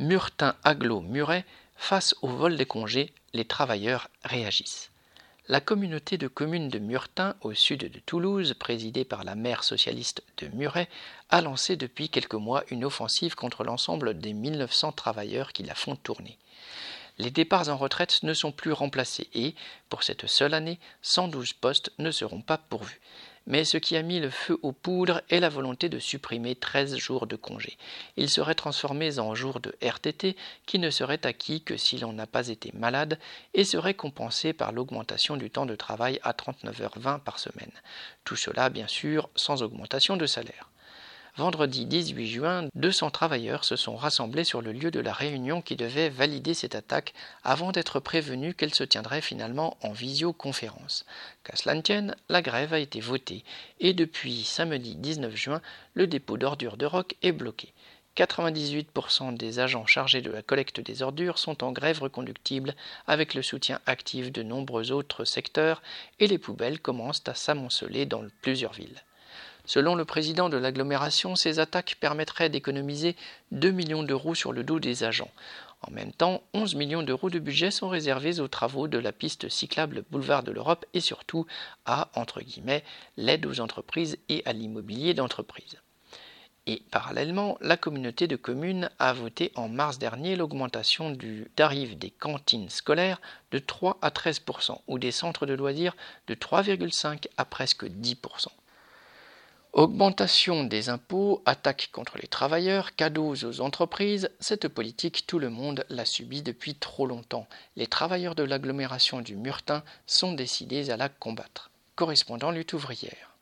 Murtin Aglo Muret, face au vol des congés, les travailleurs réagissent. La communauté de communes de Murtin, au sud de Toulouse, présidée par la maire socialiste de Muret, a lancé depuis quelques mois une offensive contre l'ensemble des 1900 travailleurs qui la font tourner. Les départs en retraite ne sont plus remplacés et, pour cette seule année, 112 postes ne seront pas pourvus. Mais ce qui a mis le feu aux poudres est la volonté de supprimer 13 jours de congé. Ils seraient transformés en jours de RTT qui ne seraient acquis que si l'on n'a pas été malade et seraient compensés par l'augmentation du temps de travail à 39h20 par semaine. Tout cela, bien sûr, sans augmentation de salaire. Vendredi 18 juin, 200 travailleurs se sont rassemblés sur le lieu de la réunion qui devait valider cette attaque avant d'être prévenus qu'elle se tiendrait finalement en visioconférence. Qu'à la grève a été votée et depuis samedi 19 juin, le dépôt d'ordures de Roc est bloqué. 98% des agents chargés de la collecte des ordures sont en grève reconductible avec le soutien actif de nombreux autres secteurs et les poubelles commencent à s'amonceler dans plusieurs villes. Selon le président de l'agglomération, ces attaques permettraient d'économiser 2 millions d'euros sur le dos des agents. En même temps, 11 millions d'euros de budget sont réservés aux travaux de la piste cyclable Boulevard de l'Europe et surtout à, entre l'aide aux entreprises et à l'immobilier d'entreprise. Et parallèlement, la communauté de communes a voté en mars dernier l'augmentation du tarif des cantines scolaires de 3 à 13% ou des centres de loisirs de 3,5 à presque 10 Augmentation des impôts, attaques contre les travailleurs, cadeaux aux entreprises, cette politique tout le monde l'a subie depuis trop longtemps. Les travailleurs de l'agglomération du Murtin sont décidés à la combattre. Correspondant lutte ouvrière.